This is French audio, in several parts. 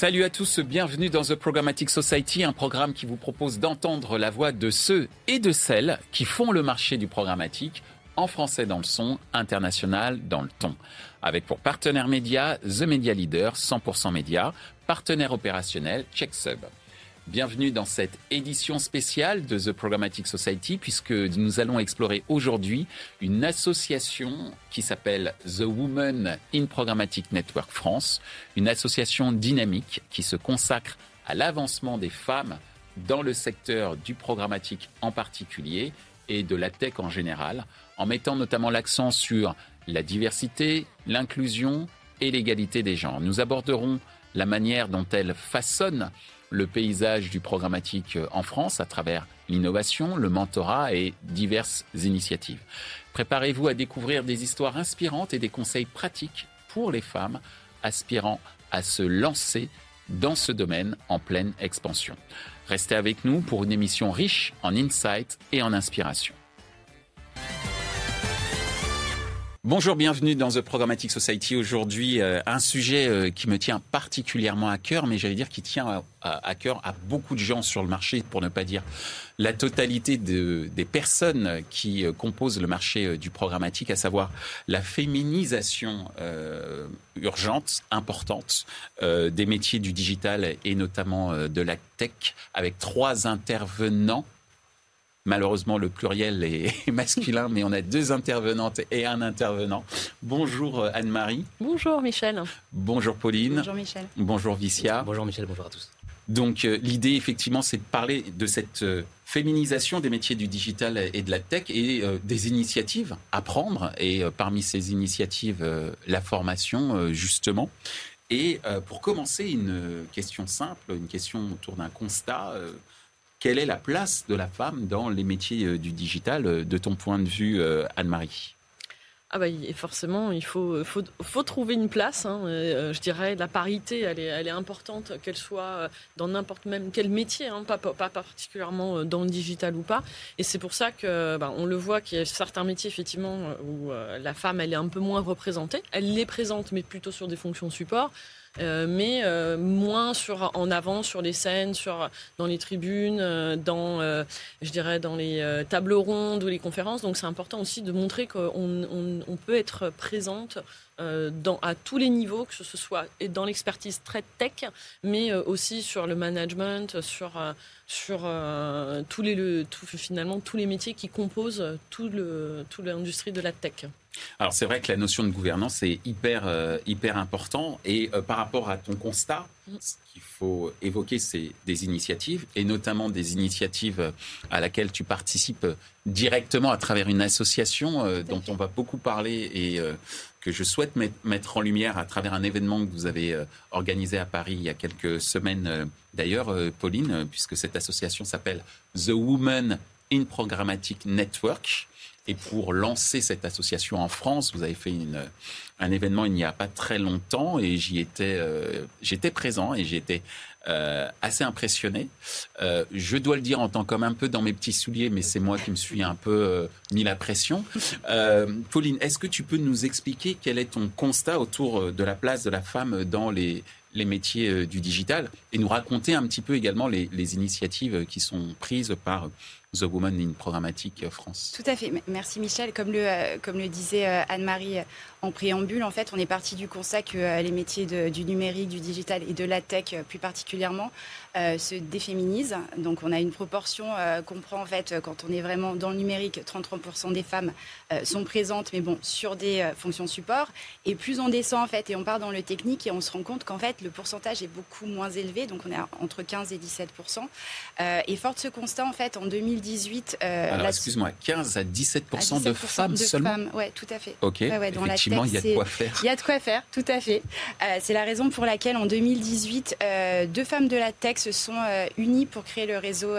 Salut à tous, bienvenue dans The Programmatic Society, un programme qui vous propose d'entendre la voix de ceux et de celles qui font le marché du programmatique en français dans le son, international dans le ton. Avec pour partenaire média The Media Leader, 100% média, partenaire opérationnel CheckSub. Bienvenue dans cette édition spéciale de The Programmatic Society puisque nous allons explorer aujourd'hui une association qui s'appelle The Women in Programmatic Network France, une association dynamique qui se consacre à l'avancement des femmes dans le secteur du programmatique en particulier et de la tech en général, en mettant notamment l'accent sur la diversité, l'inclusion et l'égalité des genres. Nous aborderons la manière dont elles façonnent le paysage du programmatique euh, en France à travers l'innovation, le mentorat et diverses initiatives. Préparez-vous à découvrir des histoires inspirantes et des conseils pratiques pour les femmes aspirant à se lancer dans ce domaine en pleine expansion. Restez avec nous pour une émission riche en insights et en inspiration. Bonjour, bienvenue dans The Programmatic Society. Aujourd'hui, euh, un sujet euh, qui me tient particulièrement à cœur, mais j'allais dire qui tient à, cœur à beaucoup de gens sur le marché, pour ne pas dire la totalité des personnes qui euh, composent le marché du programmatique, à savoir la féminisation urgente, importante des métiers du digital et notamment de la tech, avec trois intervenants Malheureusement, le pluriel est masculin, mais on a deux intervenantes et un intervenant. Bonjour euh, Anne-Marie. Bonjour Michel. Bonjour Pauline. Bonjour Michel. Bonjour Vicia. Bonjour Michel, bonjour à tous. Donc euh, l'idée effectivement c'est de parler de cette euh, féminisation des métiers du digital et de la tech et des initiatives à prendre et parmi ces initiatives la formation justement. Et pour commencer une question simple, une question autour d'un constat quelle est la place de la femme dans les métiers euh, du digital, euh, de ton point de vue, euh, Anne-Marie? Ah bah, forcément, il faut, faut, faut trouver une place. Hein. je dirais la parité, elle est, elle est importante, qu'elle soit dans n'importe même quel métier, hein, pas, pas, particulièrement dans le digital ou pas. Et c'est pour ça que bah, on le voit qu'il y a certains métiers effectivement où la femme elle est un peu moins représentée. Elle les présente, mais plutôt sur des fonctions support. Euh, mais euh, moins sur, en avant sur les scènes, sur, dans les tribunes, euh, dans, je dirais, dans les tables rondes ou les conférences. Donc c'est important aussi de montrer qu'on on, peut être présente à tous les niveaux, que ce soit dans l'expertise très tech, mais aussi sur le management, sur, sur tous les, finalement tous les métiers qui composent tout l'industrie de la tech. Alors c'est vrai que la notion de gouvernance est hyper, euh, hyper important. Et euh, par rapport à ton constat, ce qu'il faut évoquer, c'est des initiatives, et notamment des initiatives à laquelle tu participes directement à travers une association dont on va beaucoup parler et que je souhaite mettre en lumière à travers un événement que vous avez organisé à Paris il y a quelques semaines d'ailleurs, Pauline, puisque cette association s'appelle The Women in Programmatic Network. Et pour lancer cette association en France, vous avez fait une, un événement il n'y a pas très longtemps et j'y étais, euh, j'étais présent et j'étais euh, assez impressionné. Euh, je dois le dire en tant qu'homme un peu dans mes petits souliers, mais c'est moi qui me suis un peu mis la pression. Pauline, est-ce que tu peux nous expliquer quel est ton constat autour de la place de la femme dans les, les métiers du digital et nous raconter un petit peu également les initiatives qui sont prises par The Woman in Programmatic France. Tout à fait. Merci Michel. Comme le, euh, comme le disait euh, Anne-Marie en préambule, en fait, on est parti du constat que euh, les métiers du numérique, du digital et de la tech plus particulièrement se déféminisent. Donc on a une proportion qu'on prend en fait quand on est vraiment dans le numérique, 33% des femmes sont présentes, mais bon, sur des fonctions support. Et plus on descend en fait et on part dans le technique et on se rend compte qu'en fait le pourcentage est beaucoup moins élevé. Donc on est entre 15 et 17%. et fort de ce constat en fait en 2000 2018. Euh, Alors, excuse-moi, 15 à 17, de femmes seulement Oui, tout à fait. Ok, effectivement, il y a de quoi faire. Il y a de quoi faire, tout à fait. Euh, c'est la raison pour laquelle, en 2018, euh, deux femmes de la tech se sont unies pour créer le réseau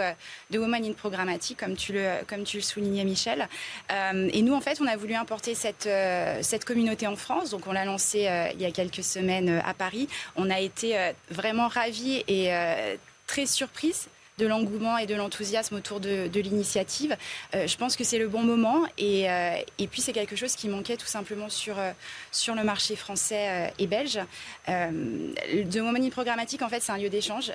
de Women in Programmatic, comme tu le, comme tu le soulignais, Michel. et nous, en fait, on a voulu importer cette, cette communauté en France. Donc, on l'a lancé il y a quelques semaines à Paris. On a été vraiment ravis et très surprises de l'engouement et de l'enthousiasme autour de, l'initiative. je pense que c'est le bon moment et, et puis c'est quelque chose qui manquait tout simplement sur, sur le marché français et belge. de Women Programmatique, en fait, c'est un lieu d'échange.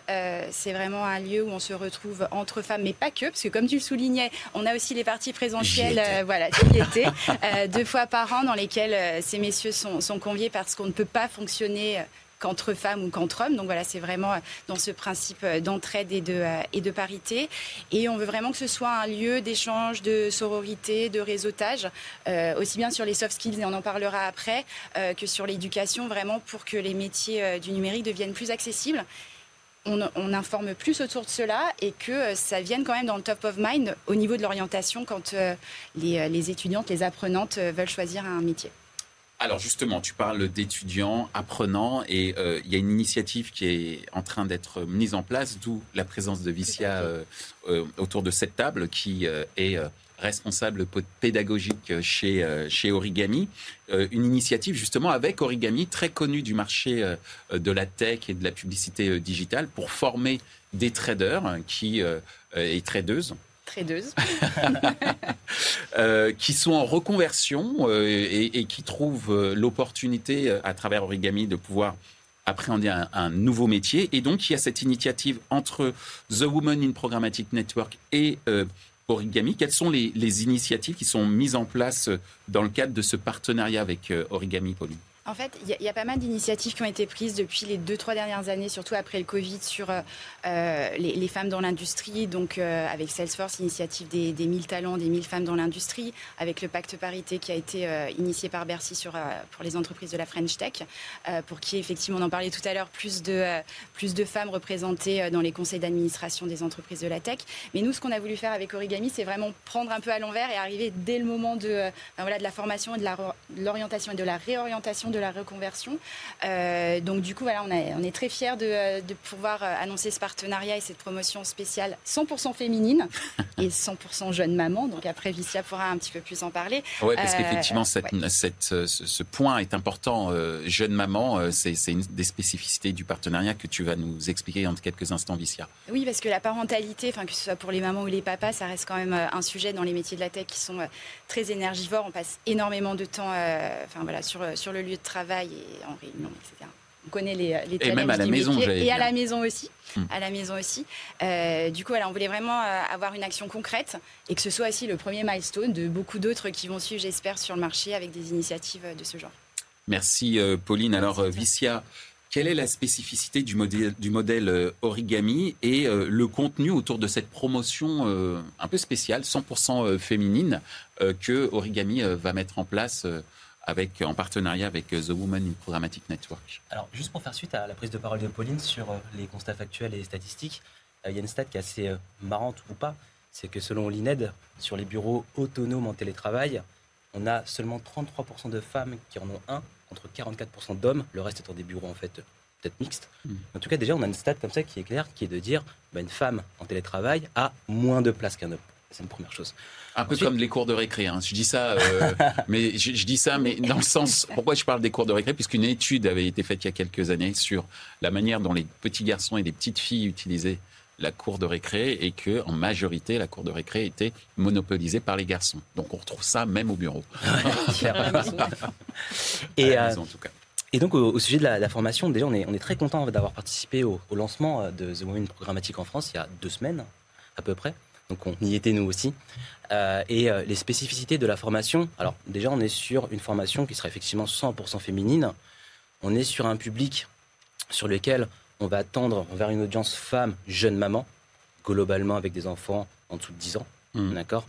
c'est vraiment un lieu où on se retrouve entre femmes, mais pas que, parce que comme tu le soulignais, on a aussi les parties présentielles, voilà, deux fois par an, dans lesquelles ces messieurs sont, sont conviés parce qu'on ne peut pas fonctionner qu'entre femmes ou qu'entre hommes. Donc voilà, c'est vraiment euh, dans ce principe euh, d'entraide et de, euh, et de parité. Et on veut vraiment que ce soit un lieu d'échange, de sororité, de réseautage, aussi bien sur les soft skills, et on en parlera après, que sur l'éducation, vraiment pour que les métiers du numérique deviennent plus accessibles. On, informe plus autour de cela et que ça vienne quand même dans le top of mind au niveau de l'orientation quand les, les étudiantes, les apprenantes veulent choisir un métier. Alors justement, tu parles d'étudiants, apprenants, et euh, il y a une initiative qui est en train d'être mise en place, d'où la présence de Vicia euh, euh, autour de cette table, qui est responsable pédagogique chez, chez Origami. une initiative justement avec Origami, très connue du marché de la tech et de la publicité digitale, pour former des traders qui, et tradeuses tradeuses. Euh, qui sont en reconversion euh, et, qui trouvent euh, l'opportunité à travers Origami de pouvoir appréhender un, nouveau métier. Et donc, il y a cette initiative entre The Woman in Programmatic Network et Origami. Quelles sont les, initiatives qui sont mises en place dans le cadre de ce partenariat avec Origami, Pauline? En fait, il y, a pas mal d'initiatives qui ont été prises depuis les deux, trois dernières années, surtout après le Covid, sur euh, euh, les, femmes dans l'industrie. Donc, euh, avec Salesforce, initiative des, des 1000 talents, des 1000 femmes dans l'industrie, avec le pacte parité qui a été initié par Bercy sur, pour les entreprises de la French Tech, pour qui, effectivement, on en parlait tout à l'heure, plus de, plus de femmes représentées dans les conseils d'administration des entreprises de la tech. Mais nous, ce qu'on a voulu faire avec Origami, c'est vraiment prendre un peu à l'envers et arriver dès le moment de, voilà, de la formation et de l'orientation et de la réorientation de la reconversion. Euh, donc du coup, voilà, on, on est très fiers de, de, pouvoir euh, annoncer ce partenariat et cette promotion spéciale 100% féminine et 100% jeune maman. Donc après, Vicia pourra un petit peu plus en parler. Oui, parce qu'effectivement, euh, ce, point est important. jeune maman, c'est une des spécificités du partenariat que tu vas nous expliquer dans quelques instants, Vicia. Oui, parce que la parentalité, enfin que ce soit pour les mamans ou les papas, ça reste quand même un sujet dans les métiers de la tech qui sont très énergivores. On passe énormément de temps, enfin voilà, sur sur le lieu de travail et en réunion, etc. On connaît les, les Et même à la maison, Et à la maison aussi. Hmm. À la maison aussi. Euh, du coup, on voulait vraiment euh, avoir une action concrète et que ce soit aussi le premier milestone de beaucoup d'autres qui vont suivre, j'espère, sur le marché avec des initiatives de ce genre. Merci euh, Pauline. Alors Vicia, quelle est la spécificité du modèle, du modèle origami et le contenu autour de cette promotion un peu spéciale, 100% féminine, que Origami va mettre en place avec, en partenariat avec euh, The Woman in Programmatic Network. Alors, juste pour faire suite à la prise de parole de Pauline sur euh, les constats factuels et les statistiques, euh, il y a une stat qui est assez marrante ou pas, c'est que selon l'INED, sur les bureaux autonomes en télétravail, on a seulement 33% de femmes qui en ont un, contre 44% d'hommes, le reste étant des bureaux en fait peut-être mixtes. Hmm. En tout cas, déjà, on a une stat comme ça qui est claire, qui est de dire bah, une femme en télétravail a moins de place qu'un homme. C'est une première chose. Un peu comme les cours de récré. Hein. Je dis ça, euh, mais je, dis ça, mais dans le sens. Pourquoi je parle des cours de récré? Puisqu'une étude avait été faite il y a quelques années sur la manière dont les petits garçons et les petites filles utilisaient la cour de récré et que en majorité la cour de récré était monopolisée par les garçons. Donc on retrouve ça même au bureau. et euh, en tout cas. Et donc, au, sujet de la, formation, déjà, on est, on est très content d'avoir participé au, au, lancement de The Women Programmatique en France il y a deux semaines, à peu près. Donc on y était nous aussi. Euh, et euh, les spécificités de la formation, alors déjà on est sur une formation qui sera effectivement 100% féminine. On est sur un public sur lequel on va tendre vers une audience femme, jeune maman, globalement avec des enfants en dessous de 10 ans. Mmh. D'accord?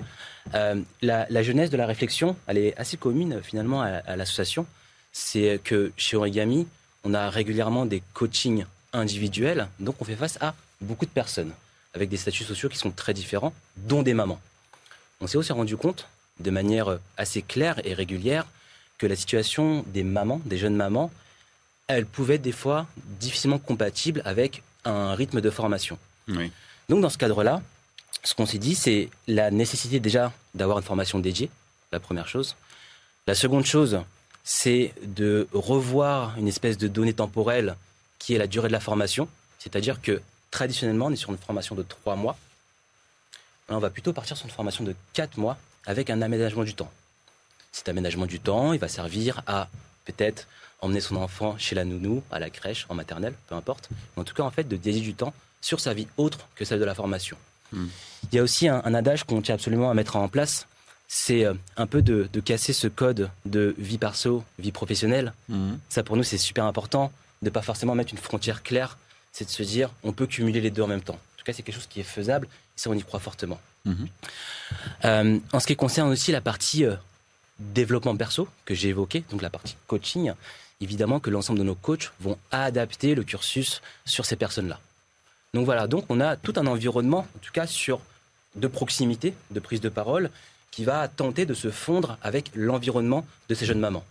Euh, la, jeunesse de la réflexion, elle est assez commune finalement à, à l'association. C'est que chez Origami, on a régulièrement des coachings individuels, donc on fait face à beaucoup de personnes avec des statuts sociaux qui sont très différents, dont des mamans. On s'est aussi rendu compte, de manière assez claire et régulière, que la situation des mamans, des jeunes mamans, elle pouvait être des fois difficilement compatible avec un rythme de formation. Donc dans ce cadre-là, ce qu'on s'est dit, c'est la nécessité déjà d'avoir une formation dédiée, la première chose. La seconde chose, c'est de revoir une espèce de donnée temporelle qui est la durée de la formation, c'est-à-dire que traditionnellement, on est sur une formation de trois mois. Là, on va plutôt partir sur une formation de quatre mois avec un aménagement du temps. Cet aménagement du temps, il va servir à peut-être emmener son enfant chez la nounou, à la crèche, en maternelle, peu importe. En tout cas, en fait, de dédier du temps sur sa vie autre que celle de la formation. Hmm. Il y a aussi un, adage qu'on tient absolument à mettre en place, c'est euh, un peu de, casser ce code de vie perso, vie professionnelle. Hmm. Ça, pour nous, c'est super important de ne pas forcément mettre une frontière claire. C'est de se dire, on peut cumuler les deux en même temps. En tout cas, c'est quelque chose qui est faisable. Et ça, on y croit fortement. Hmm. Euh, en ce qui concerne aussi la partie euh, développement perso que j'ai évoqué, donc la partie coaching, évidemment que l'ensemble de nos coachs vont adapter le cursus sur ces personnes-là. Donc voilà, donc on a tout un environnement, en tout cas sur de proximité, de prise de parole, qui va tenter de se fondre avec l'environnement de ces jeunes mamans.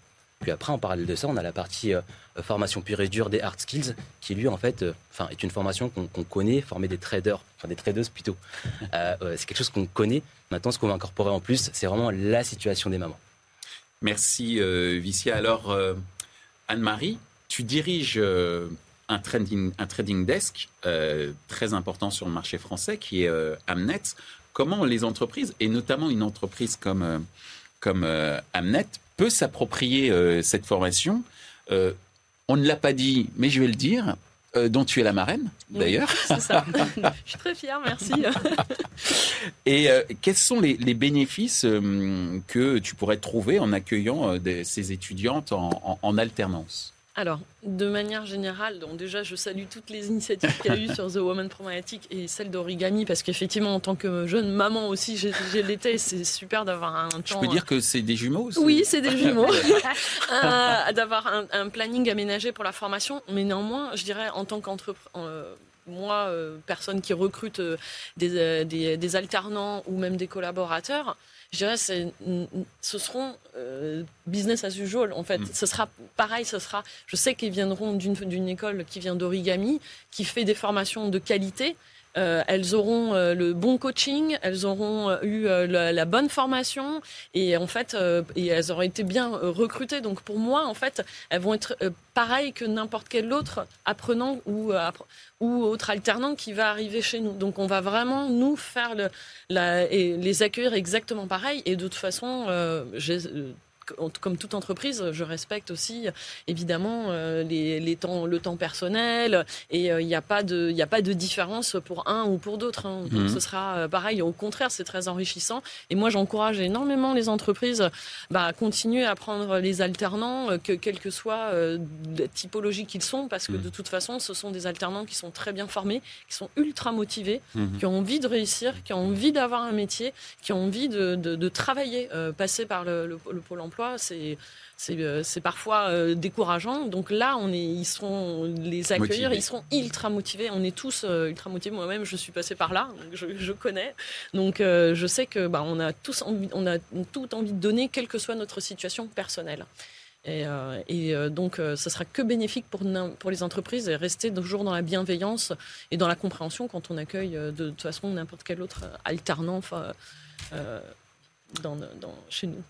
Puis après, en parallèle de ça, on a la partie euh, formation pure et dure des hard skills, qui lui, en fait, euh, est une formation qu'on connaît, former des traders, enfin des tradeuses plutôt. Euh, c'est quelque chose qu'on connaît. Maintenant, ce qu'on va incorporer en plus, c'est vraiment la situation des mamans. Merci, Vicia. Alors, Anne-Marie, tu diriges un trading, un trading desk très important sur le marché français qui est Amnet. Comment les entreprises, et notamment une entreprise comme, comme Amnet, peut s'approprier cette formation On ne l'a pas dit, mais je vais le dire. dont tu es la marraine, d'ailleurs. c'est ça. je suis très fière, merci. et quels sont les, bénéfices que tu pourrais trouver en accueillant ces étudiantes en alternance? Alors, de manière générale, donc déjà, je salue toutes les initiatives qu'il y a eu sur The Woman Programmatic et celle d'Origami, parce qu'effectivement, en tant que jeune maman aussi, j'ai l'été, c'est super d'avoir un temps. Je peux dire que c'est des jumeaux aussi Oui, c'est des jumeaux. Euh, d'avoir un, planning aménagé pour la formation, mais néanmoins, je dirais, en tant qu'entrepreneur. Euh, moi, euh, personne qui recrute des, alternants ou même des collaborateurs, je dirais, ce seront euh, business as usual. En fait, mm. ce sera pareil. Ce sera. Je sais qu'ils viendront d'une école qui vient d'origami, qui fait des formations de qualité. Euh, elles auront euh, le bon coaching, elles auront euh, eu la, bonne formation et en fait, elles auront été bien recrutées. Donc pour moi, en fait, elles vont être pareilles que n'importe quel autre apprenant ou, autre alternant qui va arriver chez nous. Donc on va vraiment nous faire et les accueillir exactement pareil. Et de toute façon, comme toute entreprise, je respecte aussi évidemment euh, les, temps, le temps personnel et euh, il n'y a pas de, il a pas de différence pour un ou pour d'autres. Hein. Mhm. Ce sera euh, pareil. Au contraire, c'est très enrichissant. Et moi, j'encourage énormément les entreprises bah, à continuer à prendre les alternants, que quelle que soit la typologie qu'ils sont, parce que mhm. de toute façon, ce sont des alternants qui sont très bien formés, qui sont ultra motivés, mhm. qui ont envie de réussir, qui ont envie d'avoir un métier, qui ont envie de, de, travailler, passer par le, le pôle emploi c'est euh, c'est parfois euh, décourageant. Donc là, on est, ils seront les accueillir, ils seront ultra motivés. On est tous euh, ultra motivés. Moi-même, je suis passée par là, donc je, connais. Donc je sais que bah, on a tous envie, on a tout envie de donner, quelle que soit notre situation personnelle. Et, et donc, ce sera que bénéfique pour, pour les entreprises et rester toujours dans la bienveillance et dans la compréhension quand on accueille de, toute façon n'importe quel autre alternant dans, dans, chez nous.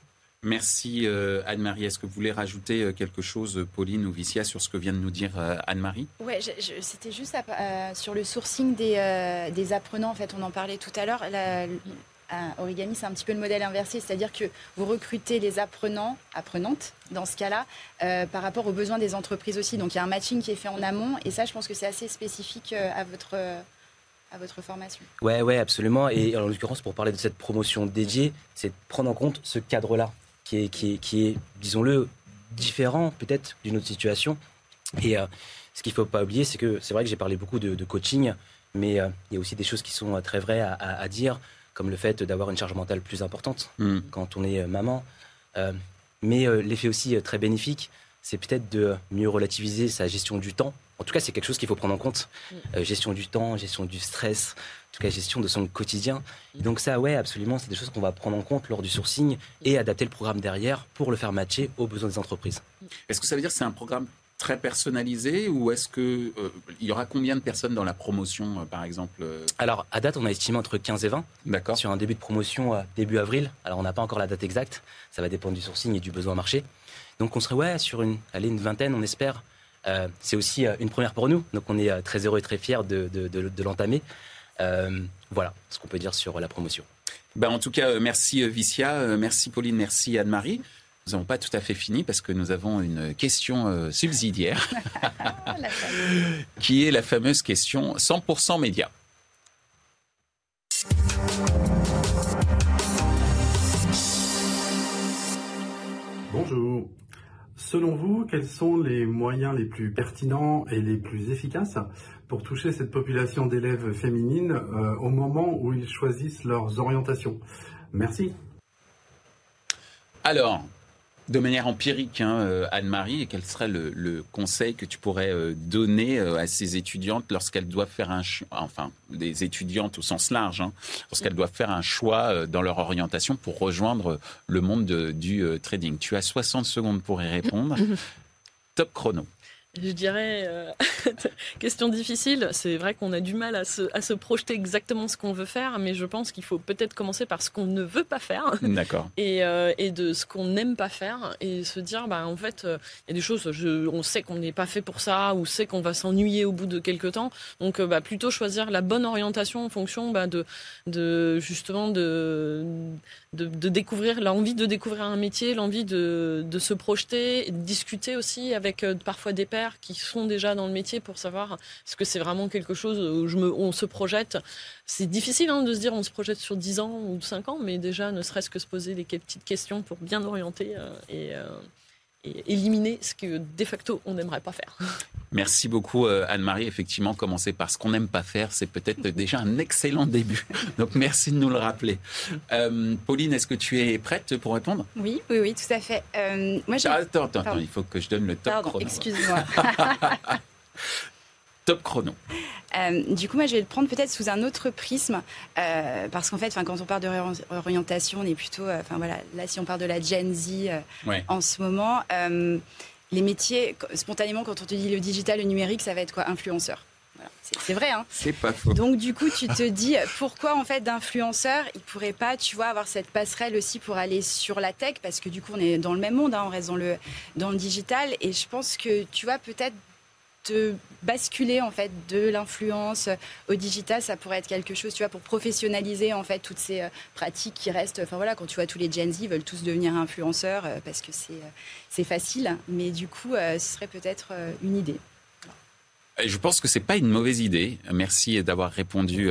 Merci euh, Anne-Marie. Est-ce que vous voulez rajouter euh, quelque chose, Pauline ou Vicia, sur ce que vient de nous dire euh, Anne-Marie? Oui, c'était juste sur le sourcing des, des, apprenants. En fait, on en parlait tout à l'heure. Origami, c'est un petit peu le modèle inversé, c'est-à-dire que vous recrutez les apprenants, apprenantes, dans ce cas-là, par rapport aux besoins des entreprises aussi. Donc il y a un matching qui est fait en amont, et ça, je pense que c'est assez spécifique à votre à votre formation. Ouais, ouais, absolument. Et en l'occurrence, pour parler de cette promotion dédiée, c'est de prendre en compte ce cadre-là qui est, qui est, qui est disons-le, différent peut-être d'une autre situation. Et euh, ce qu'il ne faut pas oublier, c'est que c'est vrai que j'ai parlé beaucoup de, coaching, mais euh, il y a aussi des choses qui sont euh, très vraies à, dire, comme le fait d'avoir une charge mentale plus importante mm. quand on est maman. mais l'effet aussi très bénéfique, c'est peut-être de mieux relativiser sa gestion du temps. En tout cas, c'est quelque chose qu'il faut prendre en compte. Mm. gestion du temps, gestion du stress, tout cas gestion de son quotidien. donc ça, ouais, absolument, c'est des choses qu'on va prendre en compte lors du sourcing et adapter le programme derrière pour le faire matcher aux besoins des entreprises. Est-ce que ça veut dire que c'est un programme très personnalisé ou est-ce que euh, il y aura combien de personnes dans la promotion euh, par exemple euh Alors à date on a estimé entre 15 et 20 D'accord. sur un début de promotion début avril. Alors on n'a pas encore la date exacte, ça va dépendre du sourcing et du besoin marché. Donc on serait ouais sur une allez, une vingtaine on espère c'est aussi une première pour nous, donc on est très heureux et très fiers de, de l'entamer. Voilà ce qu'on peut dire sur la promotion. Ben, en tout cas, merci Vicia, merci Pauline, merci Anne-Marie. Nous n'avons pas tout à fait fini parce que nous avons une question euh, subsidiaire qui est la fameuse question 100% média. Bonjour. Selon vous, quels sont les moyens les plus pertinents et les plus efficaces pour toucher cette population d'élèves féminines euh, au moment où ils choisissent leurs orientations? Merci. Alors, de manière empirique, hein, euh, Anne-Marie, quel serait le, conseil que tu pourrais euh, donner euh, à ces étudiantes lorsqu'elles doivent faire un enfin des étudiantes au sens large, hein, lorsqu'elles doivent faire un choix dans leur orientation pour rejoindre le monde du trading? Tu as 60 secondes pour y répondre. Top chrono. Je dirais, euh, question difficile, c'est vrai qu'on a du mal à se, à se projeter exactement ce qu'on veut faire, mais je pense qu'il faut peut-être commencer par ce qu'on ne veut pas faire. D'accord. Et, euh, et, de ce qu'on n'aime pas faire, et se dire, bah, en fait, euh, il y a des choses, je, on sait qu'on n'est pas fait pour ça, ou sait qu'on va s'ennuyer au bout de quelques temps, donc bah, plutôt choisir la bonne orientation en fonction bah, de, de, justement, de, de, de découvrir, l'envie de découvrir un métier, l'envie de, de se projeter, de discuter aussi avec parfois des pairs qui sont déjà dans le métier pour savoir est-ce que c'est vraiment quelque chose où on se projette. C'est difficile hein, de se dire on se projette sur 10 ans ou 5 ans, mais déjà ne serait-ce que se poser des petites questions pour bien orienter euh, euh, éliminer ce que de facto on n'aimerait pas faire. Merci beaucoup euh, Anne-Marie. Effectivement, commencer par ce qu'on n'aime pas faire, c'est peut-être déjà un excellent début. Donc merci de nous le rappeler. Euh, Pauline, est-ce que tu es prête pour répondre? Oui, oui, oui, tout à fait. Euh, moi, attends, attends, attends, il faut que je donne le top Pardon, Excuse-moi. top chrono. Euh, du coup, moi, je vais le prendre peut-être sous un autre prisme, euh, parce qu'en fait, quand on parle de réorientation, on est plutôt, euh, enfin voilà, là, si on parle de la Gen Z en ce moment, les métiers, spontanément, quand on te dit le digital, le numérique, ça va être quoi? Influenceur. C'est vrai, hein C'est pas faux. Donc du coup, tu te dis pourquoi en fait d'influenceurs, ils pourraient pas, tu vois, avoir cette passerelle aussi pour aller sur la tech, parce que du coup, on est dans le même monde, hein, on reste dans le dans le digital, et je pense que tu vois peut-être de basculer en fait de l'influence au digital, ça pourrait être quelque chose, tu vois, pour professionnaliser en fait toutes ces euh, pratiques qui restent. Enfin voilà, quand tu vois tous les Gen Z veulent tous devenir influenceurs euh, parce que c'est euh, c'est facile, mais du coup, ce serait peut-être une idée. Je pense que c'est pas une mauvaise idée. Merci d'avoir répondu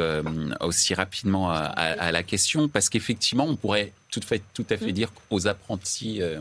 aussi rapidement à, la question, parce qu'effectivement, on pourrait tout, fait, tout à fait mm. dire aux apprentis euh,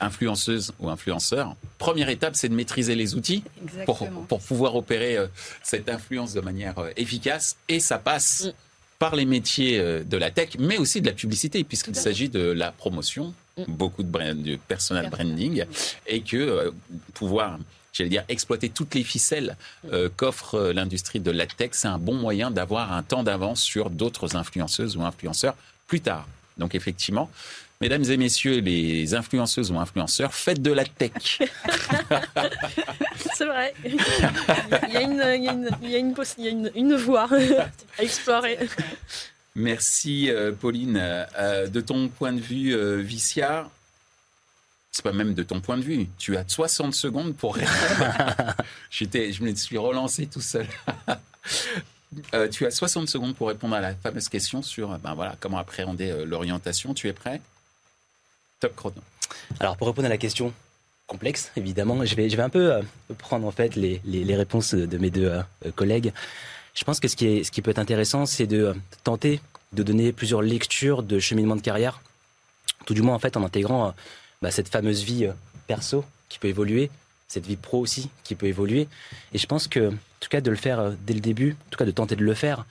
influenceuse ou influenceur, première étape, c'est de maîtriser les outils pour, pour, pouvoir opérer euh, cette influence de manière euh, efficace. Et ça passe mm. par les métiers de la tech, mais aussi de la publicité, puisqu'il s'agit de la promotion, mm. beaucoup de, brand, de personal branding, et que pouvoir j'allais dire, exploiter toutes les ficelles mm. qu'offre l'industrie de la tech, c'est un bon moyen d'avoir un temps d'avance sur d'autres influenceuses ou influenceurs plus tard. Donc effectivement, Mesdames et messieurs les influenceuses ou influenceurs, faites de la tech. C'est vrai. Il y a une, il y a une, voie à explorer. Merci euh, Pauline. Euh, de ton point de vue, euh, Vicia, c'est pas même de ton point de vue. Tu as 60 secondes pour répondre. je me suis relancé tout seul. tu as 60 secondes pour répondre à la fameuse question sur ben voilà, comment appréhender l'orientation. Tu es prêt? Alors pour répondre à la question complexe, évidemment, je vais, un peu euh, prendre en fait les, réponses de mes deux euh, collègues. Je pense que ce qui, est, ce qui peut être intéressant, c'est de euh, tenter de donner plusieurs lectures de cheminement de carrière, tout du moins en fait en intégrant bah, cette fameuse vie perso qui peut évoluer, cette vie pro aussi qui peut évoluer. Et je pense que, en tout cas, de le faire dès le début, en tout cas de tenter de le faire,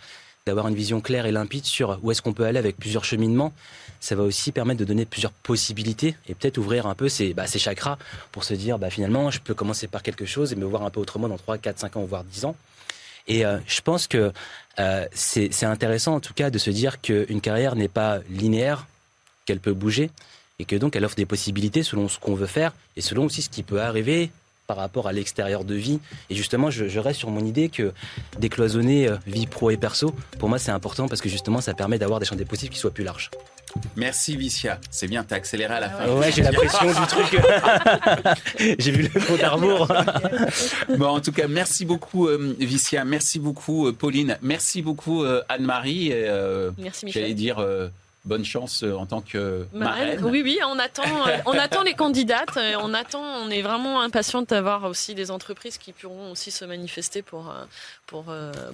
d'avoir une vision claire et limpide sur où est-ce qu'on peut aller avec plusieurs cheminements, ça va aussi permettre de donner plusieurs possibilités et peut-être ouvrir un peu ses, bah, chakras pour se dire bah, finalement je peux commencer par quelque chose et me voir un peu autrement dans 3, 4, 5 ans, voire 10 ans. Et euh, je pense que euh, c'est intéressant en tout cas de se dire qu'une carrière n'est pas linéaire, qu'elle peut bouger et que donc elle offre des possibilités selon ce qu'on veut faire et selon aussi ce qui peut arriver par rapport à l'extérieur de vie. Et justement, je, reste sur mon idée que décloisonner euh, vie pro et perso, pour moi, c'est important parce que justement, ça permet d'avoir des champs des possibles qui soient plus larges. Merci Vicia. C'est bien, t'as accéléré à la fin. Ouais, j'ai la pression du truc. j'ai vu le compte à bon, en tout cas, merci beaucoup euh, Vicia, merci beaucoup euh, Pauline, merci beaucoup Anne-Marie. merci Michel. J'allais dire bonne chance euh, en tant que marraine. Oui, oui, on attend, euh, on attend les candidates, on attend, on est vraiment impatient d'avoir aussi des entreprises qui pourront aussi se manifester pour, euh, pour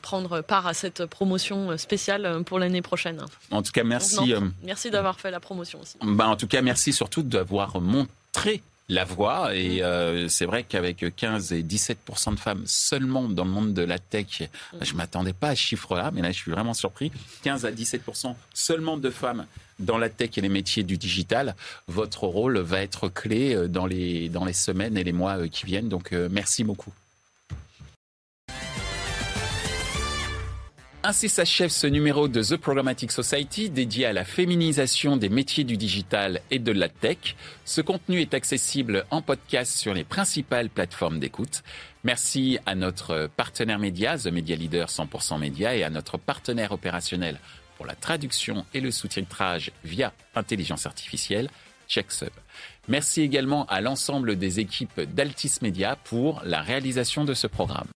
prendre part à cette promotion spéciale pour l'année prochaine. En tout cas, merci. merci d'avoir fait la promotion aussi. Bah, en tout cas, merci surtout d'avoir montré la voix. Et euh, c'est vrai qu'avec 15 et 17 de femmes seulement dans le monde de la tech, je m'attendais pas à ce chiffre-là, mais là, je suis vraiment surpris. 15 à 17% seulement de femmes dans la tech et les métiers du digital. Votre rôle va être clé euh, dans les, dans les semaines et les mois euh, qui viennent. Donc, merci beaucoup. Ainsi s'achève ce numéro de The Programmatic Society dédié à la féminisation des métiers du digital et de la tech. Ce contenu est accessible en podcast sur les principales plateformes d'écoute. Merci à notre partenaire média, The Media Leader 100% Média, et à notre partenaire opérationnel pour la traduction et le sous-titrage via intelligence artificielle, CheckSub. Merci également à l'ensemble des équipes d'Altis Media pour la réalisation de ce programme.